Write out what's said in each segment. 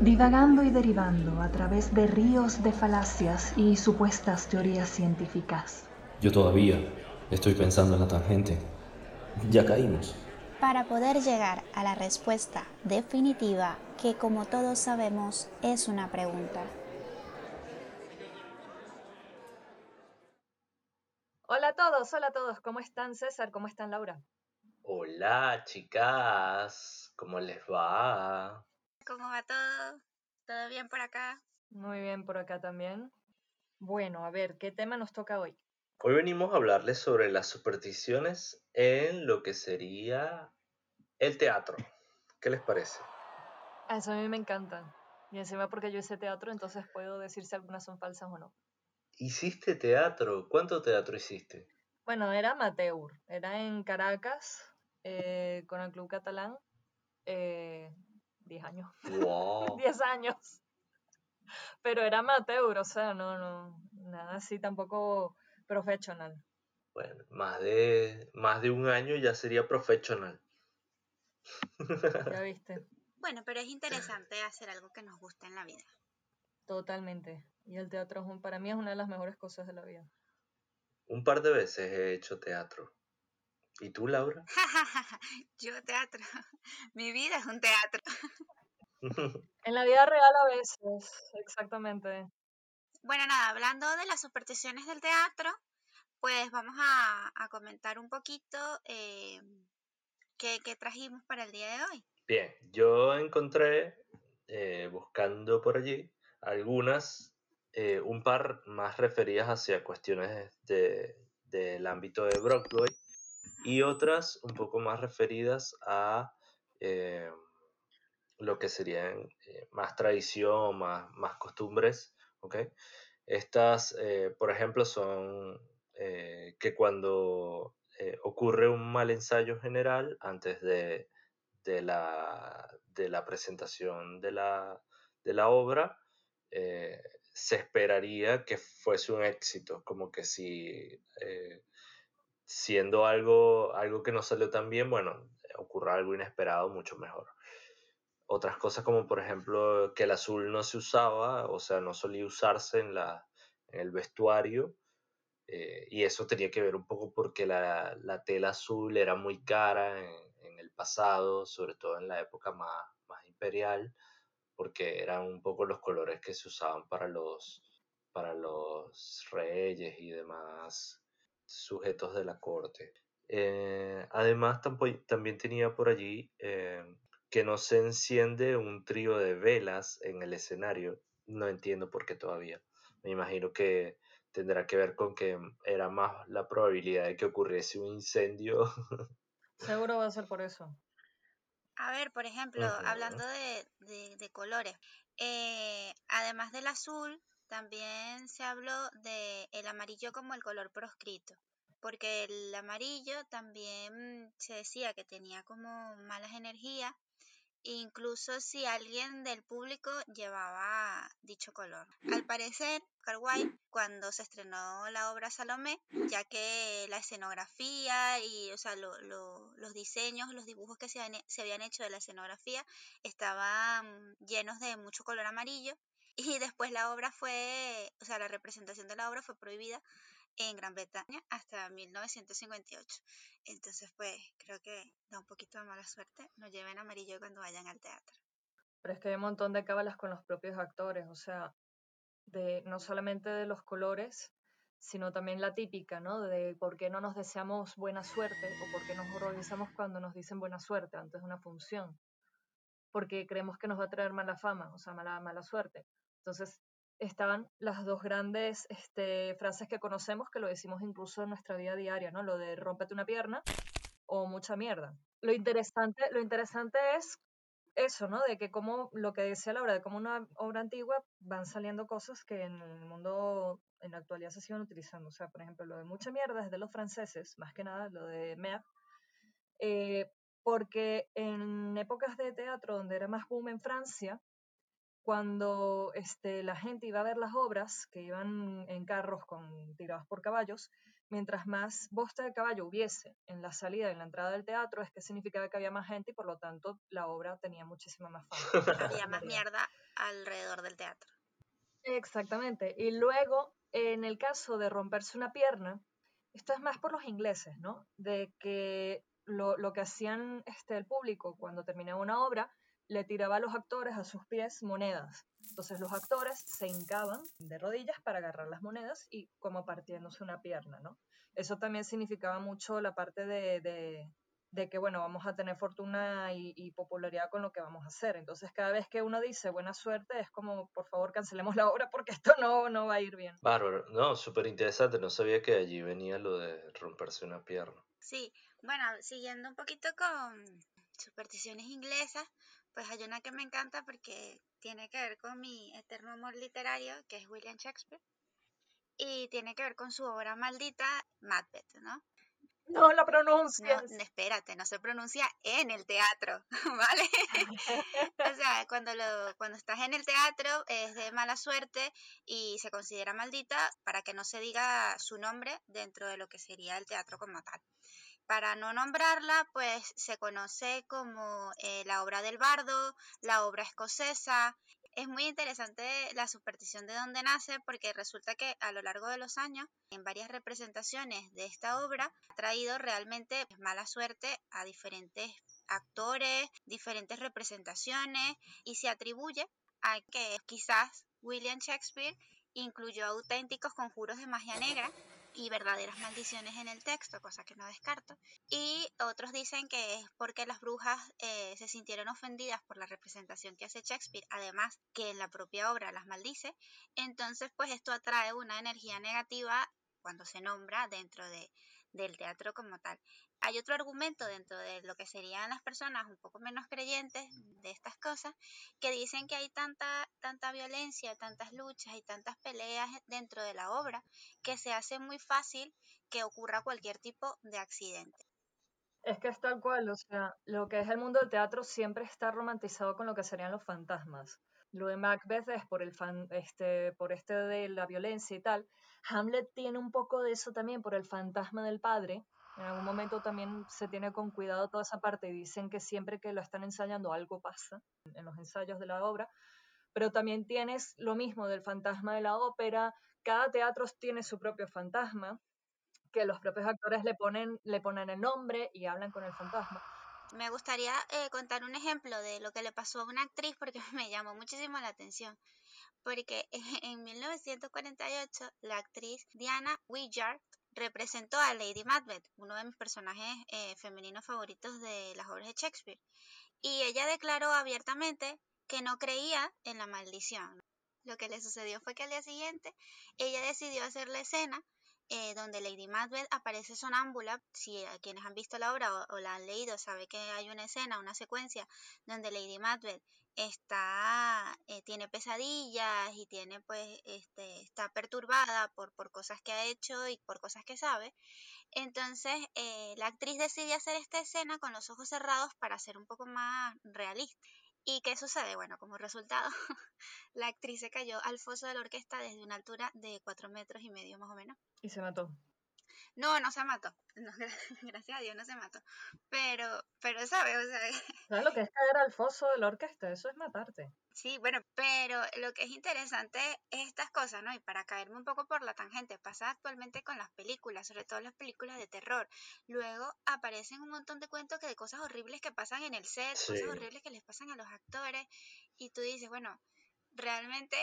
divagando y derivando a través de ríos de falacias y supuestas teorías científicas. Yo todavía estoy pensando en la tangente. Ya caímos. Para poder llegar a la respuesta definitiva, que como todos sabemos es una pregunta. Hola a todos, hola a todos, ¿cómo están César? ¿Cómo están Laura? Hola chicas, ¿cómo les va? ¿Cómo va todo? ¿Todo bien por acá? Muy bien por acá también. Bueno, a ver, ¿qué tema nos toca hoy? Hoy venimos a hablarles sobre las supersticiones en lo que sería el teatro. ¿Qué les parece? A Eso a mí me encanta. Y encima porque yo hice teatro, entonces puedo decir si algunas son falsas o no. ¿Hiciste teatro? ¿Cuánto teatro hiciste? Bueno, era amateur, era en Caracas, eh, con el Club Catalán, eh, 10 años, ¡Wow! 10 años. Pero era amateur, o sea, no, no, nada así tampoco profesional. Bueno, más de, más de un año ya sería profesional. Ya viste, Bueno, pero es interesante hacer algo que nos gusta en la vida. totalmente. Y el teatro es un- para mí es una de las mejores cosas de la vida. Un par de veces he hecho teatro. ¿Y tú, Laura? Yo teatro. Mi vida es un teatro. En la vida real a veces, exactamente. Bueno, nada, hablando de las supersticiones del teatro, pues vamos a, a comentar un poquito eh, qué, qué trajimos para el día de hoy. Bien, yo encontré, eh, buscando por allí, algunas, eh, un par más referidas hacia cuestiones de- del ámbito de Broadway y otras un poco más referidas a eh, lo que serían eh, más tradición, más, más costumbres, ¿ok? Estas, eh, por ejemplo, son que cuando ocurre un mal ensayo general antes de, de la, de la presentación de la, de la obra, se esperaría que fuese un éxito, como que si siendo algo, algo que no salió tan bien, bueno, ocurra algo inesperado mucho mejor. Otras cosas como por ejemplo que el azul no se usaba, o sea, no solía usarse en, la, en el vestuario, eh, y eso tenía que ver un poco porque la, la tela azul era muy cara en, en el pasado, sobre todo en la época más, más imperial, porque eran un poco los colores que se usaban para los, para los reyes y demás sujetos de la corte. Eh, además, tampo- también tenía por allí eh, que no se enciende un trío de velas en el escenario. No entiendo por qué todavía. Me imagino que tendrá que ver con que era más la probabilidad de que ocurriese un incendio. Seguro va a ser por eso. A ver, por ejemplo, hablando de, de- de colores, eh, además del azul, también se habló de el amarillo como el color proscrito, porque el amarillo también se decía que tenía como malas energías, incluso si alguien del público llevaba dicho color. Al parecer, Wilde, cuando se estrenó la obra Salomé, ya que la escenografía y o sea, lo- lo- los diseños, los dibujos que se, se habían hecho de la escenografía estaban llenos de mucho color amarillo y después la obra fue, o sea, la representación de la obra fue prohibida en Gran Bretaña hasta 1958. Entonces, pues creo que da un poquito de mala suerte. No lleven amarillo cuando vayan al teatro. Pero es que hay un montón de cábalas con los propios actores, o sea, de no solamente de los colores, sino también la típica, ¿no? De por qué no nos deseamos buena suerte o por qué nos horrorizamos cuando nos dicen buena suerte antes de una función. Porque creemos que nos va a traer mala fama, o sea, mala, mala suerte. Entonces, estaban las dos grandes este, frases que conocemos, que lo decimos incluso en nuestra vida diaria, ¿no? Lo de rómpete una pierna o mucha mierda. Lo interesante, lo interesante es eso, ¿no? De que como lo que decía Laura, de cómo una obra antigua van saliendo cosas que en el mundo en la actualidad se siguen utilizando. O sea, por ejemplo, lo de mucha mierda es de los franceses, más que nada, lo de merde, eh, porque en épocas de teatro donde era más boom en Francia, cuando este, la gente iba a ver las obras, que iban en carros con, tirados por caballos, mientras más bosta de caballo hubiese en la salida y en la entrada del teatro, es que significaba que había más gente y por lo tanto la obra tenía muchísima más fama. había más mierda alrededor del teatro. Exactamente. Y luego, en el caso de romperse una pierna, esto es más por los ingleses, ¿no? De que lo, lo que hacían este, el público cuando terminaba una obra le tiraba a los actores a sus pies monedas. Entonces los actores se hincaban de rodillas para agarrar las monedas y como partiéndose una pierna, ¿no? Eso también significaba mucho la parte de, de, que, bueno, vamos a tener fortuna y, popularidad con lo que vamos a hacer. Entonces cada vez que uno dice buena suerte es como, por favor, cancelemos la obra porque esto no, no va a ir bien. Bárbaro, no, súper interesante, no sabía que allí venía lo de romperse una pierna. Sí, bueno, siguiendo un poquito con supersticiones inglesas, pues hay una que me encanta porque tiene que ver con mi eterno amor literario, que es William Shakespeare, y tiene que ver con su obra maldita, Macbeth, ¿no? No la pronuncias. No, espérate, no se pronuncia en el teatro, ¿vale? o sea, cuando, lo, cuando estás en el teatro es de mala suerte y se considera maldita para que no se diga su nombre dentro de lo que sería el teatro como tal. Para no nombrarla, pues se conoce como eh, la obra del bardo, la obra escocesa. Es muy interesante la superstición de dónde nace porque resulta que a lo largo de los años, en varias representaciones de esta obra, ha traído realmente mala suerte a diferentes actores, diferentes representaciones y se atribuye a que quizás William Shakespeare incluyó auténticos conjuros de magia negra y verdaderas maldiciones en el texto, cosa que no descarto. Y otros dicen que es porque las brujas eh, se sintieron ofendidas por la representación que hace Shakespeare, además que en la propia obra las maldice. Entonces, pues esto atrae una energía negativa cuando se nombra dentro de, del teatro como tal. Hay otro argumento dentro de lo que serían las personas un poco menos creyentes de estas cosas, que dicen que hay tanta, tanta violencia, tantas luchas y tantas peleas dentro de la obra, que se hace muy fácil que ocurra cualquier tipo de accidente. Es que es tal cual, o sea, lo que es el mundo del teatro siempre está romantizado con lo que serían los fantasmas. Lo de Macbeth es por, el fan, este, por este de la violencia y tal. Hamlet tiene un poco de eso también por el fantasma del padre, en algún momento también se tiene con cuidado toda esa parte y dicen que siempre que lo están ensayando algo pasa en los ensayos de la obra, pero también tienes lo mismo del fantasma de la ópera, cada teatro tiene su propio fantasma, que los propios actores le ponen, le ponen el nombre y hablan con el fantasma. Me gustaría eh, contar un ejemplo de lo que le pasó a una actriz porque me llamó muchísimo la atención. Porque en 1948 la actriz Diana Willard representó a Lady Macbeth, uno de mis personajes eh, femeninos favoritos de las obras de Shakespeare. Y ella declaró abiertamente que no creía en la maldición. Lo que le sucedió fue que al día siguiente ella decidió hacer la escena eh, donde Lady Macbeth aparece sonámbula. Si a quienes han visto la obra o, la han leído sabe que hay una escena, una secuencia donde Lady Macbeth está eh, tiene pesadillas y tiene pues este está perturbada por, por cosas que ha hecho y por cosas que sabe entonces eh, la actriz decide hacer esta escena con los ojos cerrados para ser un poco más realista ¿Y qué sucede? Bueno, como resultado, la actriz se cayó al foso de la orquesta desde una altura de cuatro metros y medio más o menos. Y se mató. No, no se mató. gracias a Dios no se mató. Pero, pero ¿sabes? O sea, ¿Sabes lo que es caer al foso de la orquesta? Eso es matarte. Sí, bueno, pero lo que es interesante es estas cosas, ¿no? Y para caerme un poco por la tangente, pasa actualmente con las películas, sobre todo las películas de terror. Luego aparecen un montón de cuentos que de cosas horribles que pasan en el set, cosas horribles que les pasan a los actores, y tú dices, bueno, realmente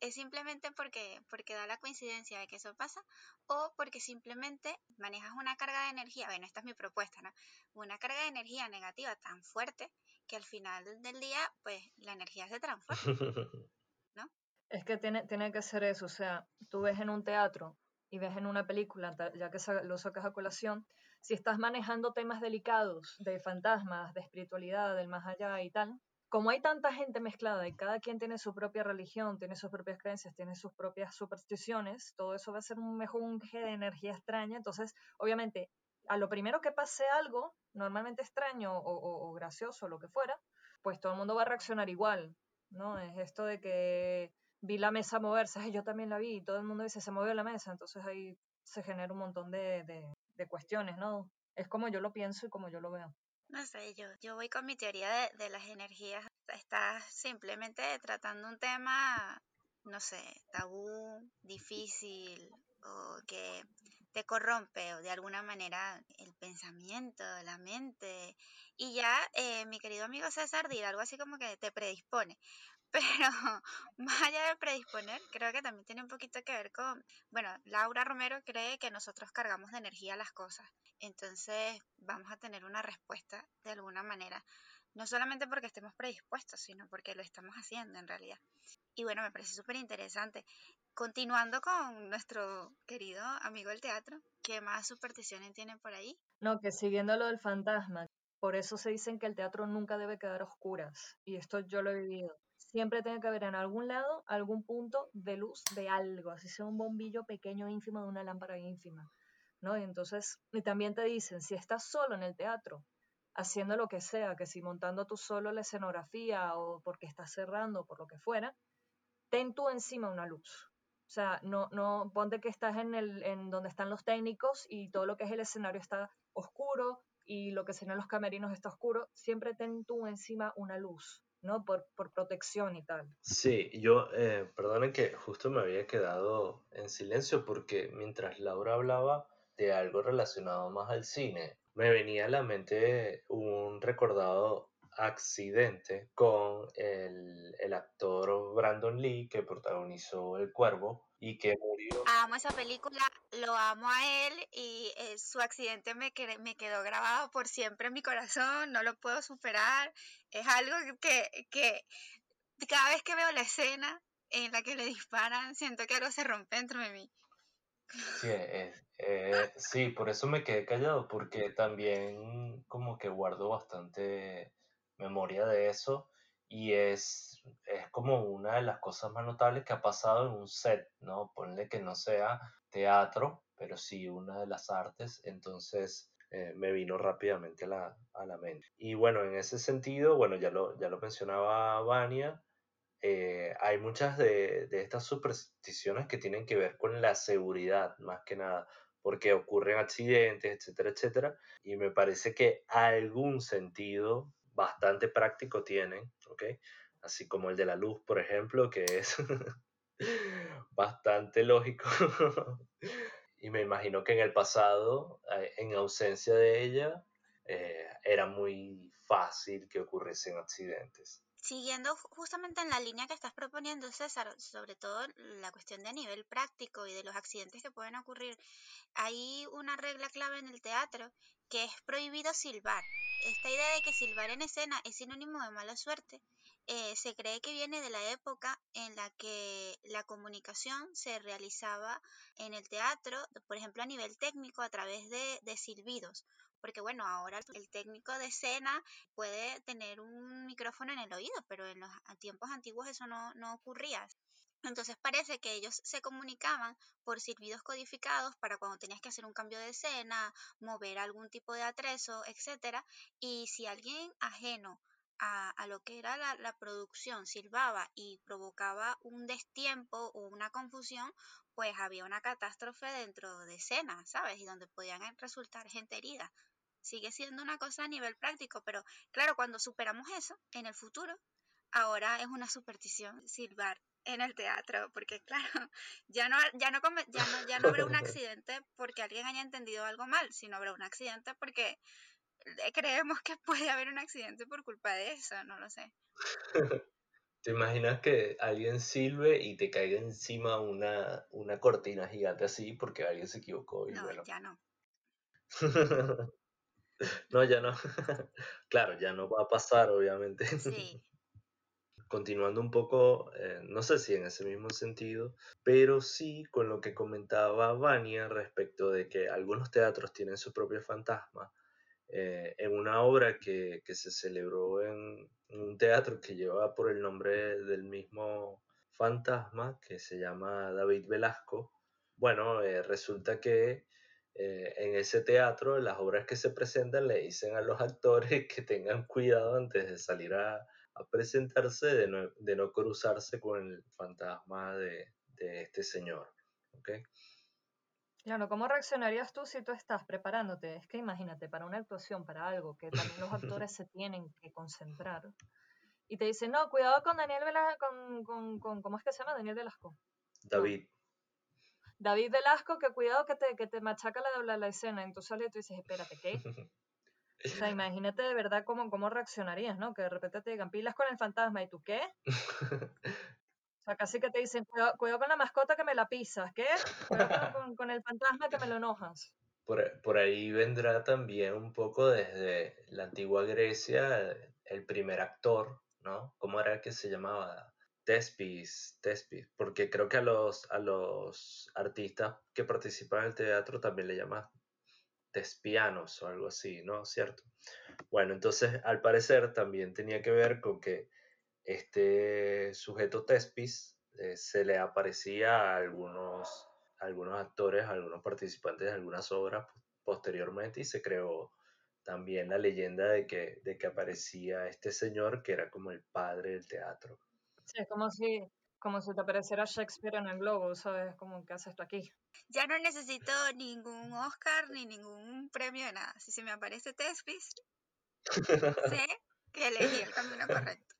es simplemente porque, porque da la coincidencia de que eso pasa o porque simplemente manejas una carga de energía, bueno, esta es mi propuesta, ¿no? Una carga de energía negativa tan fuerte que al final del día, pues la energía se transforma, ¿no? Es que tiene, tiene que ser eso, o sea, tú ves en un teatro y ves en una película, ya que lo sacas a colación, si estás manejando temas delicados de fantasmas, de espiritualidad, del más allá y tal, como hay tanta gente mezclada y cada quien tiene su propia religión, tiene sus propias creencias, tiene sus propias supersticiones, todo eso va a ser un mejunje de energía extraña. Entonces, obviamente, a lo primero que pase algo, normalmente extraño o, o, o gracioso, lo que fuera, pues todo el mundo va a reaccionar igual. ¿no? Es esto de que vi la mesa moverse, yo también la vi, y todo el mundo dice, se movió la mesa, entonces ahí se genera un montón de, de, de cuestiones, ¿no? Es como yo lo pienso y como yo lo veo. No sé, yo, yo voy con mi teoría de, de las energías. Estás simplemente tratando un tema, no sé, tabú, difícil, o que te corrompe de alguna manera el pensamiento, la mente. Y ya eh, mi querido amigo César dirá algo así como que te predispone. Pero más allá de predisponer, creo que también tiene un poquito que ver con, bueno, Laura Romero cree que nosotros cargamos de energía las cosas. Entonces vamos a tener una respuesta de alguna manera. No solamente porque estemos predispuestos, sino porque lo estamos haciendo en realidad. Y bueno, me parece súper interesante. Continuando con nuestro querido amigo del teatro, ¿qué más supersticiones tienen por ahí? No, que siguiendo lo del fantasma, por eso se dicen que el teatro nunca debe quedar a oscuras. Y esto yo lo he vivido siempre tiene que haber en algún lado algún punto de luz de algo, así sea un bombillo pequeño ínfimo de una lámpara ínfima, ¿no? Y entonces, y también te dicen, si estás solo en el teatro, haciendo lo que sea, que si montando tú solo la escenografía o porque estás cerrando, por lo que fuera, ten tú encima una luz. O sea, no, no, ponte que estás en, el, en donde están los técnicos y todo lo que es el escenario está oscuro y lo que serían los camerinos está oscuro, siempre ten tú encima una luz. ¿no? Por, por protección y tal. Sí, yo, eh, perdonen que justo me había quedado en silencio porque mientras Laura hablaba de algo relacionado más al cine, me venía a la mente un recordado accidente con el, el actor Brandon Lee que protagonizó El Cuervo y que murió. Amo esa película, lo amo a él y eh, su accidente me, me quedó grabado por siempre en mi corazón, no lo puedo superar. Es algo que, que cada vez que veo la escena en la que le disparan, siento que algo se rompe dentro de mí. Sí, eh, sí, por eso me quedé callado, porque también como que guardo bastante memoria de eso y es, es como una de las cosas más notables que ha pasado en un set, ¿no? Ponle que no sea teatro, pero sí una de las artes, entonces eh, me vino rápidamente a la, a la, mente. Y bueno, en ese sentido, bueno, ya lo, ya lo mencionaba Vania, eh, hay muchas de, de estas supersticiones que tienen que ver con la seguridad, más que nada porque ocurren accidentes, etcétera, etcétera, y me parece que algún sentido bastante práctico tienen, ¿ok? Así como el de la luz, por ejemplo, que es bastante lógico. y me imagino que en el pasado, eh, en ausencia de ella, eh, era muy fácil que ocurriesen accidentes. Siguiendo justamente en la línea que estás proponiendo, César, sobre todo la cuestión de nivel práctico y de los accidentes que pueden ocurrir, hay una regla clave en el teatro que es prohibido silbar. Esta idea de que silbar en escena es sinónimo de mala suerte eh, se cree que viene de la época en la que la comunicación se realizaba en el teatro, por ejemplo a nivel técnico, a través de, de silbidos porque bueno, ahora el técnico de escena puede tener un micrófono en el oído, pero en los tiempos antiguos eso no, no ocurría. Entonces parece que ellos se comunicaban por silbidos codificados para cuando tenías que hacer un cambio de escena, mover algún tipo de atrezo, etcétera, y si alguien ajeno a, lo que era la, la, producción silbaba y provocaba un destiempo o una confusión, pues había una catástrofe dentro de escena, ¿sabes? Y donde podían resultar gente herida. Sigue siendo una cosa a nivel práctico, pero claro, cuando superamos eso en el futuro, ahora es una superstición silbar en el teatro, porque claro, ya no, ya no, ya no, ya no habrá un accidente porque alguien haya entendido algo mal, sino habrá un accidente porque creemos que puede haber un accidente por culpa de eso, no lo sé. ¿Te imaginas que alguien silbe y te caiga encima una, una cortina gigante así porque alguien se equivocó? Y no, bueno. ya no. no, ya no. claro, ya no va a pasar, obviamente. Sí. Continuando un poco, eh, no sé si en ese mismo sentido, pero sí con lo que comentaba Vania respecto de que algunos teatros tienen su propio fantasma eh, en una obra que, que se celebró en, un teatro que lleva por el nombre del mismo fantasma, que se llama David Velasco. Bueno, eh, resulta que en ese teatro, las obras que se presentan le dicen a los actores que tengan cuidado antes de salir a, a presentarse de no, de no cruzarse con el fantasma de, de este señor. ¿ok? Claro, ¿cómo reaccionarías tú si tú estás preparándote? Es que imagínate, para una actuación, para algo que también los actores se tienen que concentrar. Y te dicen, no, cuidado con Daniel Velasco, con, con, con- ¿cómo es que se llama? Daniel Velasco. David, David Velasco, que cuidado que te, que te machaca la, la, la escena. Y tú dices, espérate, ¿qué? O sea, imagínate de verdad cómo, cómo reaccionarías, ¿no? Que de repente te digan, pilas con el fantasma, ¿y tú qué? O sea, casi que te dicen, cuidado, cuidado con la mascota que me la pisas, ¿qué? Cuidado con, el fantasma que me lo enojas. por, por ahí vendrá también un poco desde la antigua Grecia el primer actor, ¿no? ¿Cómo era que se llamaba? Tespis, Tespis, porque creo que a los, a los artistas que participan en el teatro también le llaman tespianos o algo así, ¿no? ¿Cierto? Bueno, entonces al parecer también tenía que ver con que este sujeto Tespis eh, se le aparecía a algunos, algunos actores, a algunos participantes de algunas obras posteriormente y se creó también la leyenda de que, de que aparecía este señor que era como el padre del teatro. Sí, es como si, como si te apareciera Shakespeare en el globo, ¿sabes? Como que haces esto aquí. Ya no necesito ningún Oscar ni ningún premio de nada. Si se me aparece Tespis, sé que elegí el camino correcto.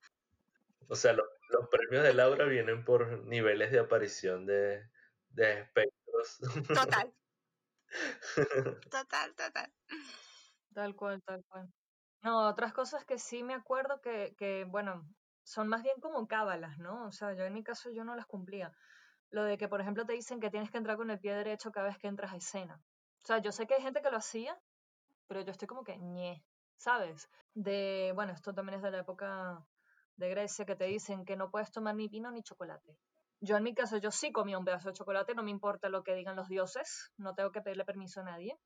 O sea, lo- los premios de Laura vienen por niveles de aparición de, de espectros. Total. Total, total. Tal cual, tal cual. No, otras cosas que sí me acuerdo que, que, bueno, son más bien como cábalas, ¿no? O sea, yo en mi caso yo no las cumplía. Lo de que, por ejemplo, te dicen que tienes que entrar con el pie derecho cada vez que entras a escena. O sea, yo sé que hay gente que lo hacía, pero yo estoy como que ñe, ¿sabes? De, bueno, esto también es de la época de Grecia, que te dicen que no puedes tomar ni vino ni chocolate. Yo en mi caso, yo sí comía un pedazo de chocolate, no me importa lo que digan los dioses, no tengo que pedirle permiso a nadie.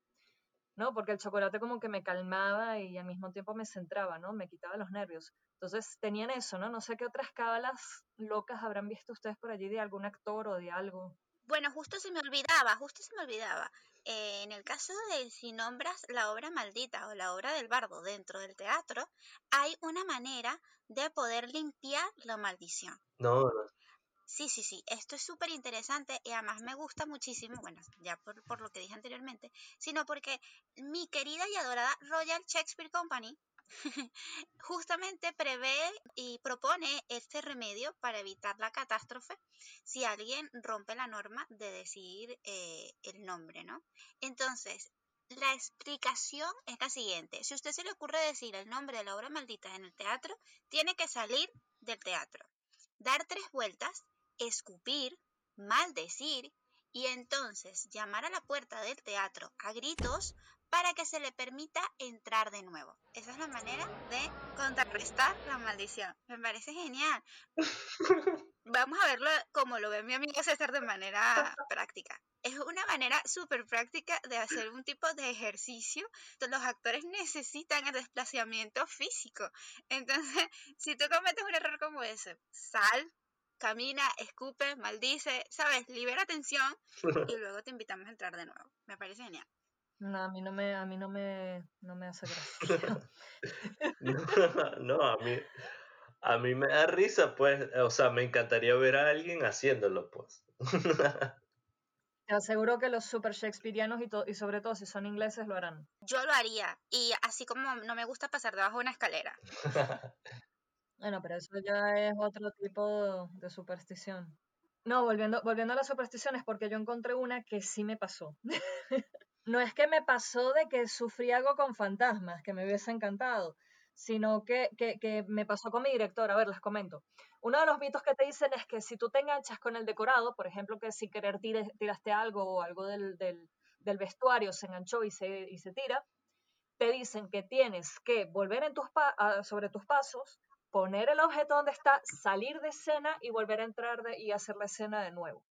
¿No? Porque el chocolate como que me calmaba y al mismo tiempo me centraba, ¿no? Me quitaba los nervios. Entonces tenían eso, ¿no? No sé qué otras cábalas locas habrán visto ustedes por allí de algún actor o de algo. Bueno, justo se me olvidaba, justo se me olvidaba. Eh, en el caso de si nombras la obra maldita o la obra del bardo dentro del teatro, hay una manera de poder limpiar la maldición. No, no, Sí, sí, sí, esto es súper interesante y además me gusta muchísimo, bueno, ya por, por lo que dije anteriormente, sino porque mi querida y adorada Royal Shakespeare Company justamente prevé y propone este remedio para evitar la catástrofe si alguien rompe la norma de decir eh, el nombre, ¿no? Entonces, la explicación es la siguiente. Si a usted se le ocurre decir el nombre de la obra maldita en el teatro, tiene que salir del teatro, dar tres vueltas, escupir, maldecir y entonces llamar a la puerta del teatro a gritos para que se le permita entrar de nuevo. Esa es la manera de contrarrestar la maldición. Me parece genial. Vamos a verlo como lo ve mi amigo César de manera práctica. Es una manera súper práctica de hacer un tipo de ejercicio. Los actores necesitan el desplazamiento físico. Entonces, si tú cometes un error como ese, sal, camina, escupe, maldice, ¿sabes? Libera tensión y luego te invitamos a entrar de nuevo. Me parece genial. No, a mí no me, a mí no me, no me hace gracia. no, no, a mí, a mí me da risa, pues, o sea, me encantaría ver a alguien haciéndolo, pues. Te aseguro que los super shakespearianos y, y sobre todo si son ingleses lo harán. Yo lo haría. Y así como no me gusta pasar debajo de una escalera. Bueno, pero eso ya es otro tipo de superstición. No, volviendo, volviendo a las supersticiones, porque yo encontré una que sí me pasó. no es que me pasó de que sufrí algo con fantasmas, que me hubiese encantado, sino que, que, me pasó con mi director. A ver, les comento. Uno de los mitos que te dicen es que si tú te enganchas con el decorado, por ejemplo, que si querer tires, tiraste algo o algo del, del, vestuario se enganchó y se, y se tira, te dicen que tienes que volver en tus sobre tus pasos, poner el objeto donde está, salir de escena y volver a entrar de- y hacer la escena de nuevo.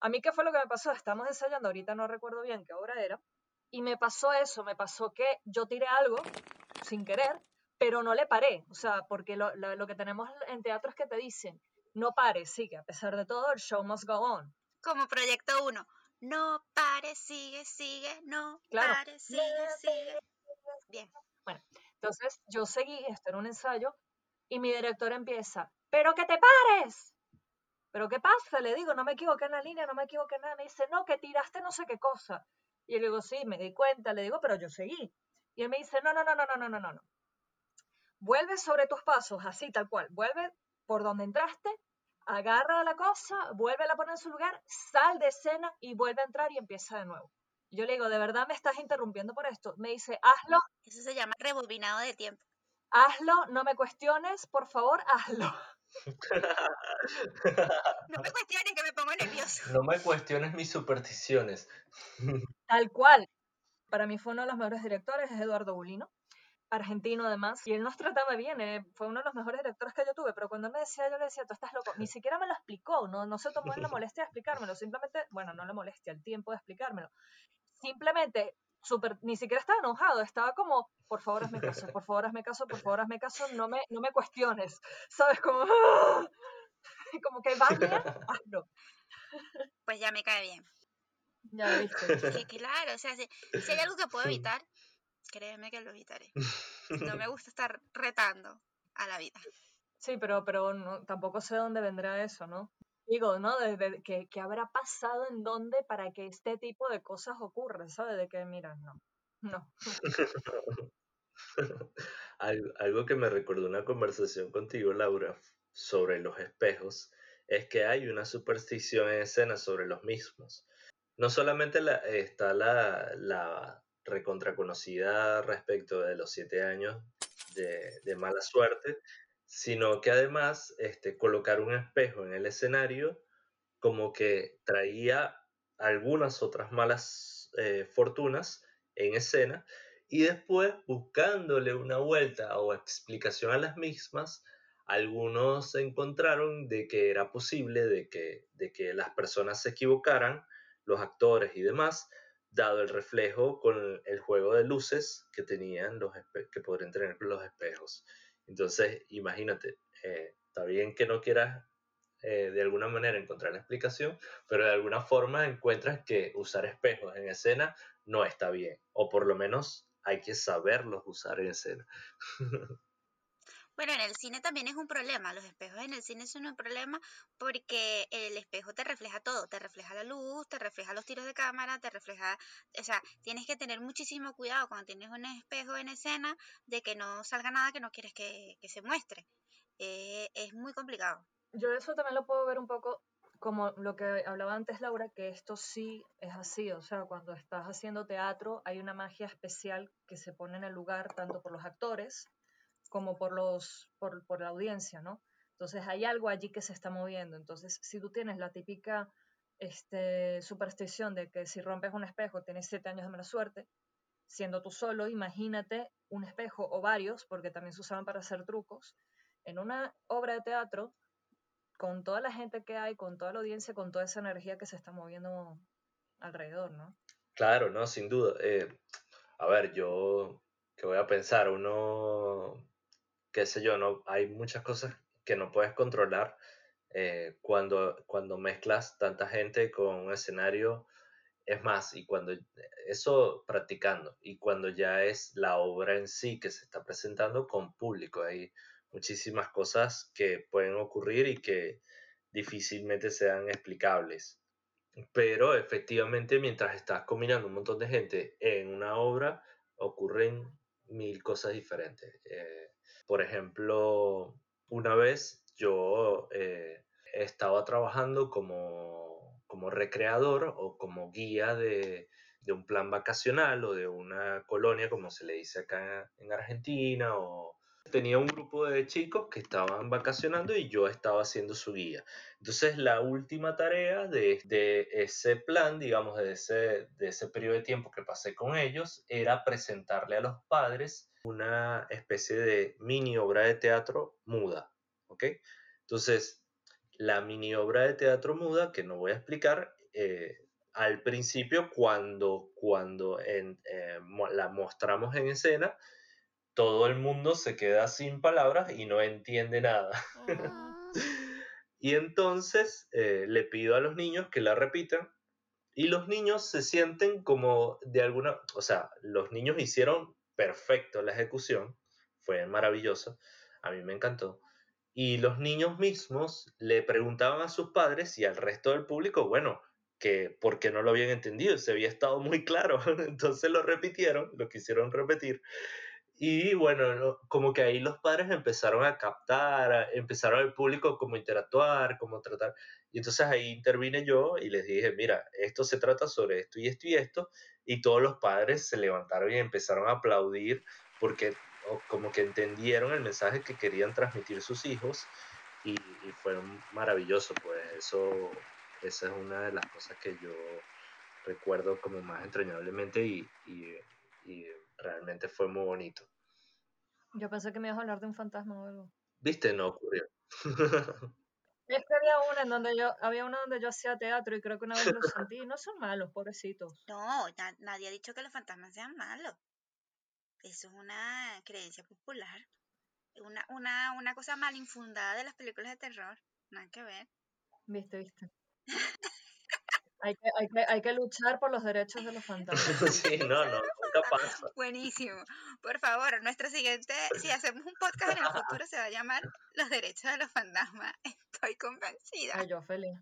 A mí, ¿qué fue lo que me pasó? Estamos ensayando, ahorita no recuerdo bien qué obra era, y me pasó eso, me pasó que yo tiré algo sin querer, pero no le paré, o sea, porque lo, lo- lo que tenemos en teatro es que te dicen, no pares, sigue, a pesar de todo, el show must go on. Como proyecto 1. No pare, sigue, sigue, no Claro. pare, sigue, sigue. Bien. Entonces yo seguí, esto era un ensayo, Y mi director empieza, pero que te pares. ¿Pero qué pasa? Le digo, no me equivoqué en la línea, no me equivoqué en nada. Me dice, no, que tiraste no sé qué cosa. Y le digo, sí, me di cuenta, le digo, pero yo seguí. Y él me dice, no, no, no, no, no, no, no, no. Vuelve sobre tus pasos, así, tal cual. Vuelve por donde entraste, agarra la cosa, vuelve a poner en su lugar, sal de escena y vuelve a entrar y empieza de nuevo. Yo le digo, ¿de verdad me estás interrumpiendo por esto? Me dice, hazlo. Eso se llama rebobinado de tiempo. Hazlo, no me cuestiones, por favor, hazlo. no me cuestiones que me pongo nervioso. No me cuestiones mis supersticiones. Tal cual. Para mí fue uno de los mejores directores, es Eduardo Bulino, argentino además, y él nos trataba bien, eh, fue uno de los mejores directores que yo tuve, pero cuando me decía, yo le decía, tú estás loco, ni siquiera me lo explicó, no, no se tomó la molestia de explicármelo, simplemente, bueno, no le molestia el tiempo de explicármelo, simplemente super, ni siquiera estaba enojado, estaba como, por favor hazme caso, por favor hazme caso, por favor hazme caso, no me, no me cuestiones, ¿sabes? Como, como que va bien, hazlo. Pues ya me cae bien. Ya viste. Que claro, o sea, si, si hay algo que puedo evitar, créeme que lo evitaré. No me gusta estar retando a la vida. Sí, pero, pero no, tampoco sé dónde vendrá eso, ¿no? Digo, ¿no? De, que, habrá pasado en dónde para que este tipo de cosas ocurran, ¿sabes? De que, mira, no, no. algo, algo que me recordó una conversación contigo, Laura, sobre los espejos, es que hay una superstición en escena sobre los mismos. No solamente la, está la, la recontraconocida respecto de los siete años de, de, mala suerte, sino que además este, colocar un espejo en el escenario como que traía algunas otras malas eh, fortunas en escena y después buscándole una vuelta o explicación a las mismas, algunos encontraron de que era posible de que, de que las personas se equivocaran, los actores y demás, dado el reflejo con el juego de luces que tenían los que podrían tener los espejos. Entonces, imagínate, eh, está bien que no quieras eh, de alguna manera encontrar la explicación, pero de alguna forma encuentras que usar espejos en escena no está bien, o por lo menos hay que saberlos usar en escena. Bueno, en el cine también es un problema. Los espejos en el cine son un problema porque el espejo te refleja todo. Te refleja la luz, te refleja los tiros de cámara, te refleja... O sea, tienes que tener muchísimo cuidado cuando tienes un espejo en escena de que no salga nada que no quieres que, se muestre. Eh, es muy complicado. Yo eso también lo puedo ver un poco como lo que hablaba antes Laura, que esto sí es así, o sea, cuando estás haciendo teatro hay una magia especial que se pone en el lugar tanto por los actores como por, los, por, por la audiencia, ¿no? Entonces hay algo allí que se está moviendo. Entonces, si tú tienes la típica este, superstición de que si rompes un espejo tienes siete años de mala suerte, siendo tú solo, imagínate un espejo o varios, porque también se usaban para hacer trucos, en una obra de teatro, con toda la gente que hay, con toda la audiencia, con toda esa energía que se está moviendo alrededor, ¿no? Claro, no, sin duda. Eh, a ver, yo que voy a pensar, uno qué sé yo, no, hay muchas cosas que no puedes controlar eh, cuando, cuando mezclas tanta gente con un escenario. Es más, y cuando eso practicando, y cuando ya es la obra en sí que se está presentando con público, hay muchísimas cosas que pueden ocurrir y que difícilmente sean explicables. Pero efectivamente, mientras estás combinando un montón de gente en una obra, ocurren mil cosas diferentes. Eh, por ejemplo, una vez yo eh, estaba trabajando como, como, recreador o como guía de, de, un plan vacacional o de una colonia, como se le dice acá en Argentina, o tenía un grupo de chicos que estaban vacacionando y yo estaba haciendo su guía. Entonces la última tarea de, de ese plan, digamos, de ese, de ese periodo de tiempo que pasé con ellos, era presentarle a los padres una especie de mini obra de teatro muda, ¿ok? Entonces, la mini obra de teatro muda, que no voy a explicar, eh, al principio cuando, cuando eh, la mostramos en escena, todo el mundo se queda sin palabras y no entiende nada. Ah. y entonces eh, le pido a los niños que la repitan y los niños se sienten como de alguna, o sea, los niños hicieron perfecto la ejecución, fue maravilloso. A mí me encantó. Y los niños mismos le preguntaban a sus padres y al resto del público, bueno, que por qué no lo habían entendido, se había estado muy claro, entonces lo repitieron, lo quisieron repetir. Y bueno, como que ahí los padres empezaron a captar, empezaron al público cómo interactuar, cómo tratar. Y entonces ahí intervine yo y les dije, mira, esto se trata sobre esto y esto y esto. Y todos los padres se levantaron y empezaron a aplaudir porque como que entendieron el mensaje que querían transmitir sus hijos y, fue maravilloso, pues eso, esa es una de las cosas que yo recuerdo como más entrañablemente y, y, realmente fue muy bonito. Yo pensé que me ibas a hablar de un fantasma o algo. Viste, no ocurrió. Es que había una en donde yo, había una donde yo hacía teatro y creo que una vez lo sentí. No son malos, pobrecitos. No, nadie ha dicho que los fantasmas sean malos. Eso es una creencia popular. Una, una, una cosa mal infundada de las películas de terror. Nada que ver. Viste, viste. Hay que, hay, que, hay que, luchar por los derechos de los fantasmas. Sí, no, no, pasa. Buenísimo. Por favor, nuestro siguiente, si hacemos un podcast en el futuro, se va a llamar Los derechos de los fantasmas. Estoy convencida. Ay, yo feliz.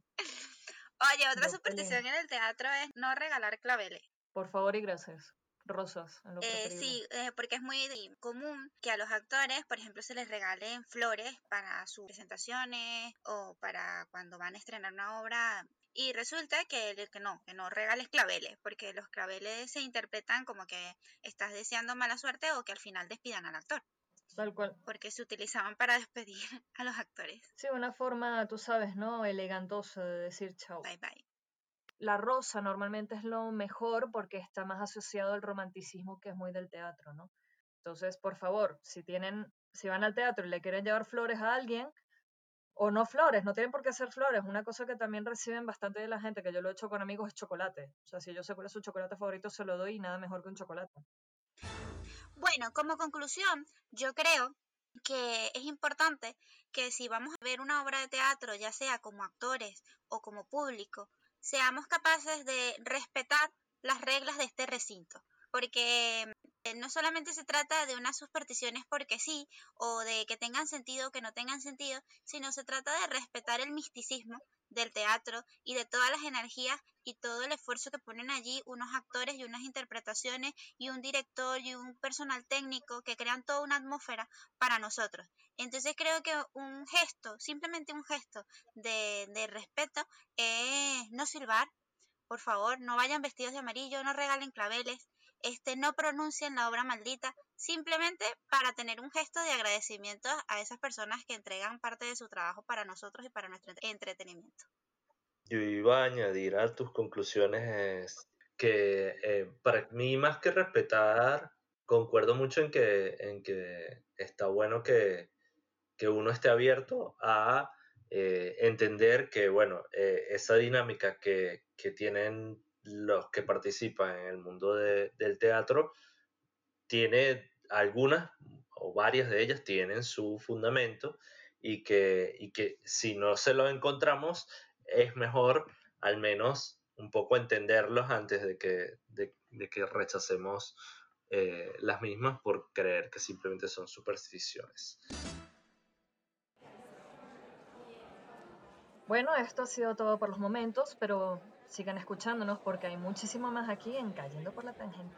Oye, otra superstición en el teatro es no regalar claveles. Por favor y gracias rosas. eh, sí, eh, porque es muy común que a los actores, por ejemplo, se les regalen flores para sus presentaciones o para cuando van a estrenar una obra. Y resulta que, que no, que no regales claveles, porque los claveles se interpretan como que estás deseando mala suerte o que al final despidan al actor. Tal cual. Porque se utilizaban para despedir a los actores. Sí, una forma, tú sabes, ¿no? Elegantosa de decir chao. Bye bye la rosa normalmente es lo mejor porque está más asociado al romanticismo que es muy del teatro, ¿no? Entonces, por favor, si tienen, si van al teatro y le quieren llevar flores a alguien, o no flores, no tienen por qué ser flores. Una cosa que también reciben bastante de la gente, que yo lo he hecho con amigos, es chocolate. O sea, si yo sé cuál es su chocolate favorito, se lo doy y nada mejor que un chocolate. Bueno, como conclusión, yo creo que es importante que si vamos a ver una obra de teatro, ya sea como actores o como público, seamos capaces de respetar las reglas de este recinto, porque eh, no solamente se trata de unas supersticiones porque sí, o de que tengan sentido o que no tengan sentido, sino se trata de respetar el misticismo del teatro y de todas las energías y todo el esfuerzo que ponen allí unos actores y unas interpretaciones y un director y un personal técnico que crean toda una atmósfera para nosotros. Entonces creo que un gesto, simplemente un gesto de, de respeto es no silbar, por favor, no vayan vestidos de amarillo, no regalen claveles, este, no pronuncien la obra maldita, simplemente para tener un gesto de agradecimiento a esas personas que entregan parte de su trabajo para nosotros y para nuestro entretenimiento. Yo iba a añadir a tus conclusiones que eh, para mí más que respetar, concuerdo mucho en que, en que está bueno que, uno esté abierto a eh, entender que, bueno, eh, esa dinámica que, que tienen los que participan en el mundo del teatro, tiene algunas o varias de ellas tienen su fundamento y que, y que si no se lo encontramos es mejor al menos un poco entenderlos antes de que, de, que rechacemos eh, las mismas por creer que simplemente son supersticiones. Bueno, esto ha sido todo por los momentos, pero sigan escuchándonos porque hay muchísimo más aquí en Cayendo por la Tangente.